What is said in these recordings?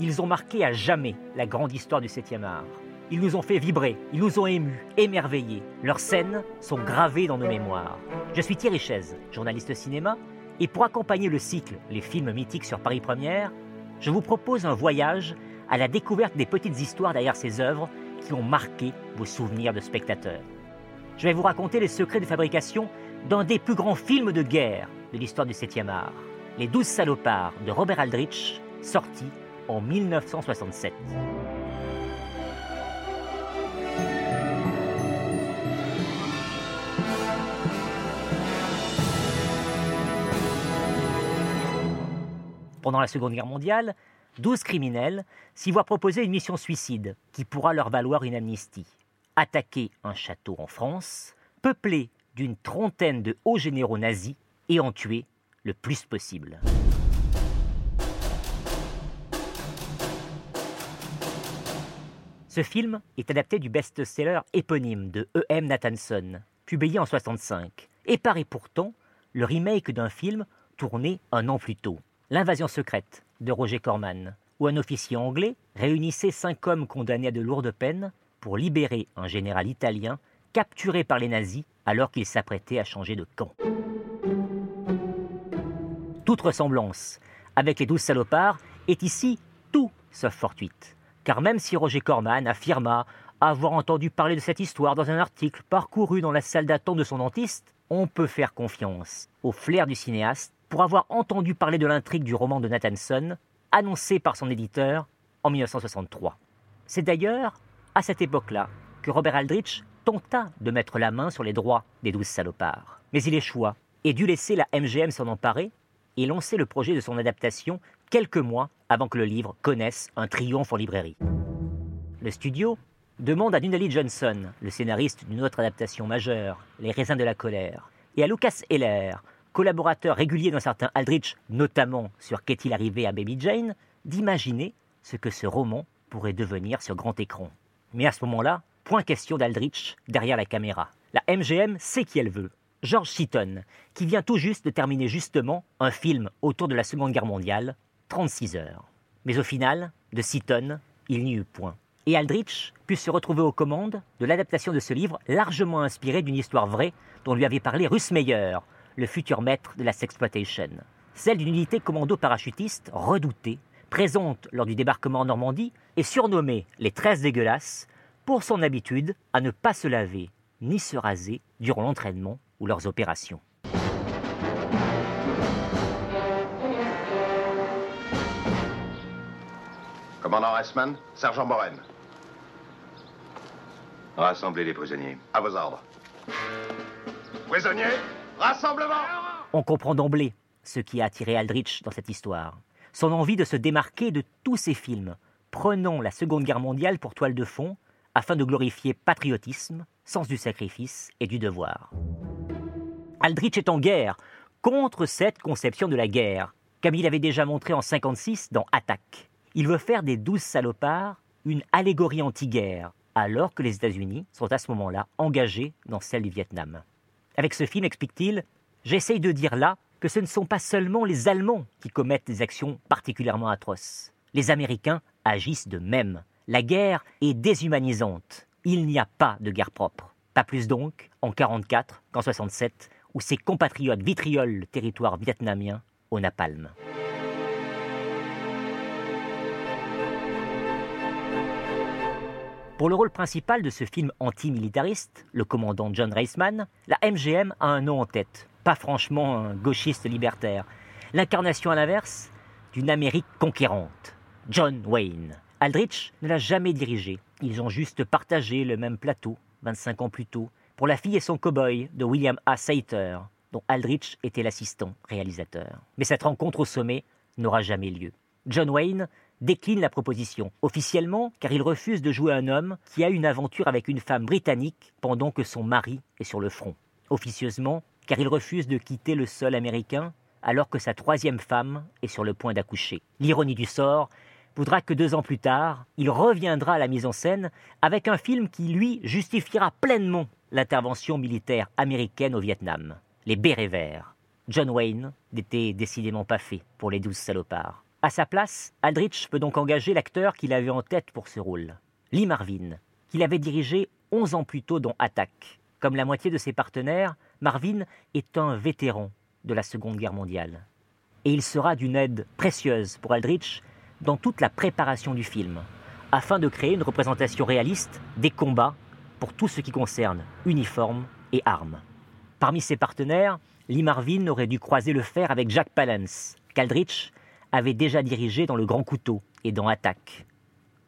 Ils ont marqué à jamais la grande histoire du 7e art. Ils nous ont fait vibrer, ils nous ont émus, émerveillés. Leurs scènes sont gravées dans nos mémoires. Je suis Thierry Chaise, journaliste cinéma, et pour accompagner le cycle Les films mythiques sur Paris Première, je vous propose un voyage à la découverte des petites histoires derrière ces œuvres qui ont marqué vos souvenirs de spectateurs. Je vais vous raconter les secrets de fabrication d'un des plus grands films de guerre de l'histoire du 7e art, Les Douze Salopards de Robert Aldrich, sorti en 1967. Pendant la Seconde Guerre mondiale, 12 criminels s'y voient proposer une mission suicide qui pourra leur valoir une amnistie. Attaquer un château en France, peuplé d'une trentaine de hauts généraux nazis et en tuer le plus possible. Ce film est adapté du best-seller éponyme de E.M. Nathanson, publié en 65, et paraît pourtant le remake d'un film tourné un an plus tôt, L'invasion secrète de Roger Corman, où un officier anglais réunissait cinq hommes condamnés à de lourdes peines pour libérer un général italien capturé par les nazis alors qu'il s'apprêtait à changer de camp. Toute ressemblance avec les douze salopards est ici tout sauf fortuite. Car même si Roger Corman affirma avoir entendu parler de cette histoire dans un article parcouru dans la salle d'attente de son dentiste, on peut faire confiance au flair du cinéaste pour avoir entendu parler de l'intrigue du roman de Nathanson, annoncé par son éditeur en 1963. C'est d'ailleurs à cette époque-là que Robert Aldrich tenta de mettre la main sur les droits des douze salopards. Mais il échoua et dut laisser la MGM s'en emparer et lancer le projet de son adaptation quelques mois avant que le livre connaisse un triomphe en librairie. Le studio demande à Nunnally Johnson, le scénariste d'une autre adaptation majeure, Les raisins de la colère, et à Lucas Heller, collaborateur régulier d'un certain Aldrich, notamment sur Qu'est-il arrivé à Baby Jane, d'imaginer ce que ce roman pourrait devenir sur grand écran. Mais à ce moment-là, point question d'Aldrich derrière la caméra. La MGM sait qui elle veut. George Seaton, qui vient tout juste de terminer justement un film autour de la Seconde Guerre mondiale, 36 heures. Mais au final, de Seaton, il n'y eut point. Et Aldrich put se retrouver aux commandes de l'adaptation de ce livre largement inspiré d'une histoire vraie dont lui avait parlé Russ Meyer, le futur maître de la sexploitation. Celle d'une unité commando parachutiste redoutée, présente lors du débarquement en Normandie et surnommée les 13 dégueulasses pour son habitude à ne pas se laver ni se raser durant l'entraînement ou leurs opérations. Rassemblez les prisonniers. À vos ordres. Prisonniers, rassemblement On comprend d'emblée ce qui a attiré Aldrich dans cette histoire. Son envie de se démarquer de tous ses films, prenant la Seconde Guerre mondiale pour toile de fond, afin de glorifier patriotisme, sens du sacrifice et du devoir. Aldrich est en guerre contre cette conception de la guerre, comme il avait déjà montré en 56 dans Attaque. Il veut faire des douze salopards une allégorie anti-guerre, alors que les États-Unis sont à ce moment-là engagés dans celle du Vietnam. Avec ce film, explique-t-il, j'essaye de dire là que ce ne sont pas seulement les Allemands qui commettent des actions particulièrement atroces. Les Américains agissent de même. La guerre est déshumanisante. Il n'y a pas de guerre propre. Pas plus donc en 44 qu'en 67, où ses compatriotes vitriolent le territoire vietnamien au napalm. Pour le rôle principal de ce film antimilitariste, le commandant John Reisman, la MGM a un nom en tête. Pas franchement un gauchiste libertaire. L'incarnation à l'inverse d'une Amérique conquérante. John Wayne. Aldrich ne l'a jamais dirigé. Ils ont juste partagé le même plateau, 25 ans plus tôt, pour La fille et son cow-boy de William A. Sater, dont Aldrich était l'assistant réalisateur. Mais cette rencontre au sommet n'aura jamais lieu. John Wayne décline la proposition, officiellement car il refuse de jouer un homme qui a une aventure avec une femme britannique pendant que son mari est sur le front. Officieusement car il refuse de quitter le sol américain alors que sa troisième femme est sur le point d'accoucher. L'ironie du sort voudra que deux ans plus tard, il reviendra à la mise en scène avec un film qui, lui, justifiera pleinement l'intervention militaire américaine au Vietnam. Les bérets verts. John Wayne n'était décidément pas fait pour les douze salopards. À sa place, Aldrich peut donc engager l'acteur qu'il avait en tête pour ce rôle, Lee Marvin, qu'il avait dirigé 11 ans plus tôt dans Attack. Comme la moitié de ses partenaires, Marvin est un vétéran de la Seconde Guerre mondiale. Et il sera d'une aide précieuse pour Aldrich dans toute la préparation du film, afin de créer une représentation réaliste des combats pour tout ce qui concerne uniformes et armes. Parmi ses partenaires, Lee Marvin aurait dû croiser le fer avec Jack Palance, qu'Aldrich avait déjà dirigé dans Le Grand Couteau et dans Attaque.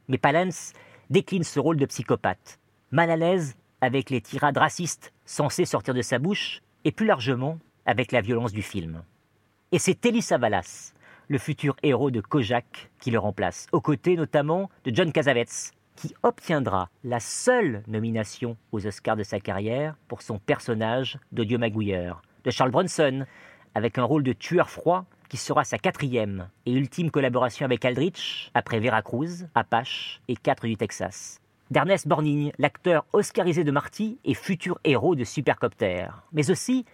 Mais Palance décline ce rôle de psychopathe, mal à l'aise avec les tirades racistes censées sortir de sa bouche, et plus largement avec la violence du film. Et c'est Telly Savalas, le futur héros de Kojak, qui le remplace, aux côtés notamment de John Cassavetes, qui obtiendra la seule nomination aux Oscars de sa carrière pour son personnage d'Audio Magouilleur, de Charles Bronson, avec un rôle de tueur froid qui sera sa quatrième et ultime collaboration avec Aldrich, après Veracruz, Apache et 4 du Texas. D'Ernest Borgnine, l'acteur oscarisé de Marty et futur héros de Supercopter, mais aussi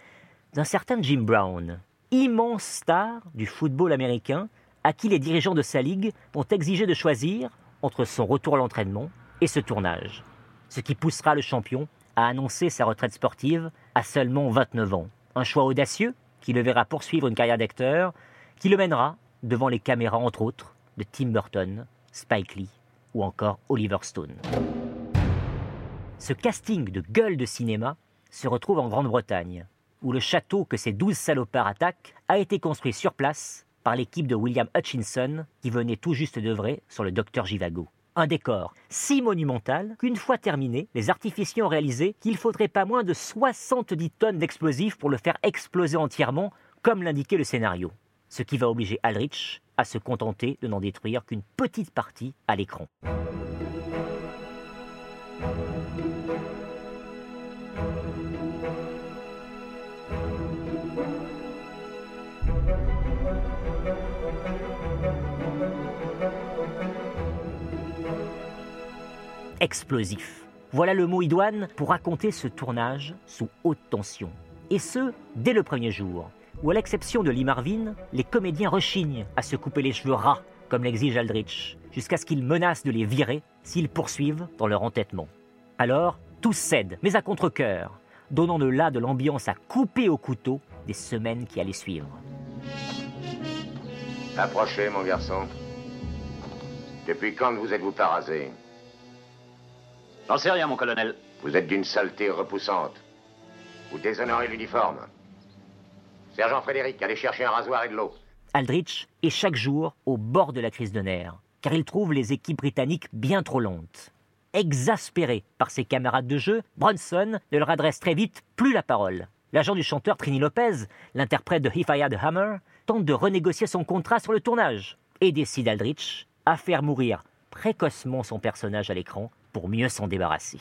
d'un certain Jim Brown, immense star du football américain, à qui les dirigeants de sa ligue vont exiger de choisir entre son retour à l'entraînement et ce tournage, ce qui poussera le champion à annoncer sa retraite sportive à seulement 29 ans. Un choix audacieux qui le verra poursuivre une carrière d'acteur, qui le mènera devant les caméras entre autres de Tim Burton, Spike Lee ou encore Oliver Stone. Ce casting de gueule de cinéma se retrouve en Grande-Bretagne, où le château que ces douze salopards attaquent a été construit sur place par l'équipe de William Hutchinson qui venait tout juste d'œuvrer sur le Docteur Givago. Un décor si monumental qu'une fois terminé, les artificiers ont réalisé qu'il faudrait pas moins de 70 tonnes d'explosifs pour le faire exploser entièrement, comme l'indiquait le scénario. Ce qui va obliger Aldrich à se contenter de n'en détruire qu'une petite partie à l'écran. Explosif. Voilà le mot idoine pour raconter ce tournage sous haute tension. Et ce, dès le premier jour, où à l'exception de Lee Marvin, les comédiens rechignent à se couper les cheveux ras, comme l'exige Aldrich, jusqu'à ce qu'ils menacent de les virer s'ils poursuivent dans leur entêtement. Alors, tous cèdent, mais à contre-coeur, donnant de là de l'ambiance à couper au couteau des semaines qui allaient suivre. Approchez, mon garçon. Depuis quand vous êtes-vous pas rasé? J'en sais rien, mon colonel. Vous êtes d'une saleté repoussante. Vous déshonorez l'uniforme. Sergent Frédéric, allez chercher un rasoir et de l'eau. Aldrich est chaque jour au bord de la crise de nerfs, car il trouve les équipes britanniques bien trop lentes. Exaspéré par ses camarades de jeu, Bronson ne leur adresse très vite plus la parole. L'agent du chanteur Trini Lopez, l'interprète de If I Had a Hammer, tente de renégocier son contrat sur le tournage et décide Aldrich à faire mourir précocement son personnage à l'écran pour mieux s'en débarrasser.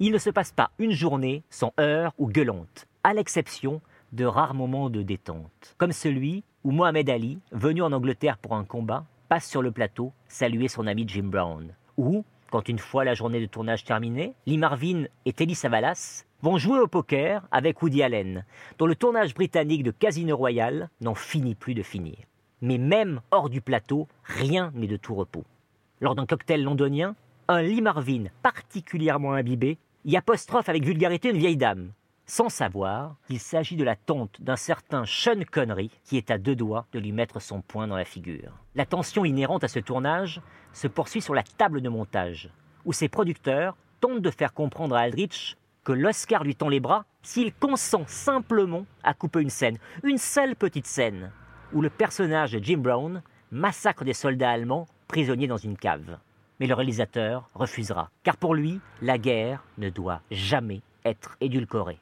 Il ne se passe pas une journée sans heurts ou gueulantes, à l'exception de rares moments de détente, comme celui où Mohamed Ali, venu en Angleterre pour un combat, passe sur le plateau saluer son ami Jim Brown, ou quand une fois la journée de tournage terminée, Lee Marvin et Telly Savalas vont jouer au poker avec Woody Allen, dont le tournage britannique de Casino Royale n'en finit plus de finir. Mais même hors du plateau, rien n'est de tout repos lors d'un cocktail londonien, un Lee Marvin particulièrement imbibé y apostrophe avec vulgarité une vieille dame, sans savoir qu'il s'agit de la tante d'un certain Sean Connery qui est à deux doigts de lui mettre son poing dans la figure. La tension inhérente à ce tournage se poursuit sur la table de montage, où ses producteurs tentent de faire comprendre à Aldrich que l'Oscar lui tend les bras s'il consent simplement à couper une scène, une seule petite scène, où le personnage de Jim Brown massacre des soldats allemands prisonnier dans une cave. Mais le réalisateur refusera, car pour lui, la guerre ne doit jamais être édulcorée.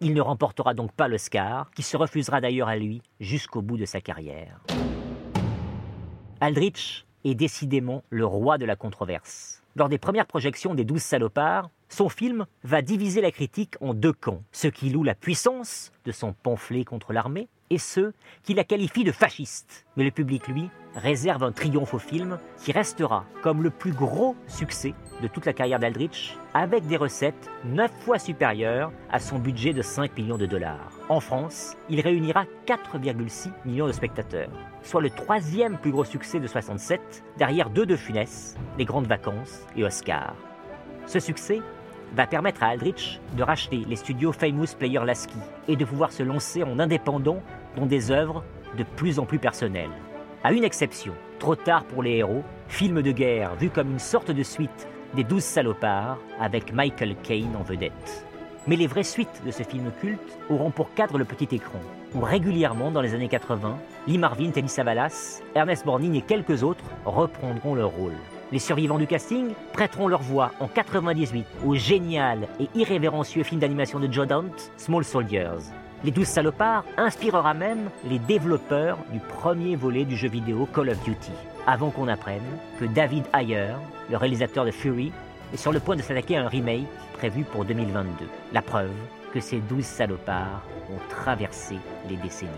Il ne remportera donc pas l'Oscar, qui se refusera d'ailleurs à lui jusqu'au bout de sa carrière. Aldrich est décidément le roi de la controverse. Lors des premières projections des Douze salopards, son film va diviser la critique en deux camps, ceux qui louent la puissance de son pamphlet contre l'armée et ceux qui la qualifient de fasciste. Mais le public, lui, réserve un triomphe au film qui restera comme le plus gros succès de toute la carrière d'Aldrich, avec des recettes 9 fois supérieures à son budget de 5 millions de dollars. En France, il réunira 4,6 millions de spectateurs, soit le troisième plus gros succès de 67, derrière deux de Funès, Les Grandes Vacances et Oscar. Ce succès va permettre à Aldrich de racheter les studios Famous Player Lasky et de pouvoir se lancer en indépendant dans des œuvres de plus en plus personnelles. À une exception, Trop tard pour les héros, film de guerre vu comme une sorte de suite des Douze salopards avec Michael Caine en vedette. Mais les vraies suites de ce film culte auront pour cadre le petit écran, où régulièrement dans les années 80, Lee Marvin, Telly Savalas, Ernest Borgnine et quelques autres reprendront leur rôle. Les survivants du casting prêteront leur voix en 98 au génial et irrévérencieux film d'animation de Joe Dante, Small Soldiers. Les douze salopards inspirera même les développeurs du premier volet du jeu vidéo Call of Duty, avant qu'on apprenne que David Ayer, le réalisateur de Fury, sur le point de s'attaquer à un remake prévu pour 2022. La preuve que ces douze salopards ont traversé les décennies.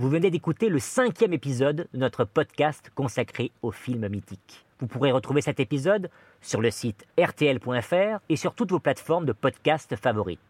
Vous venez d'écouter le cinquième épisode de notre podcast consacré aux films mythiques. Vous pourrez retrouver cet épisode sur le site rtl.fr et sur toutes vos plateformes de podcast favorites.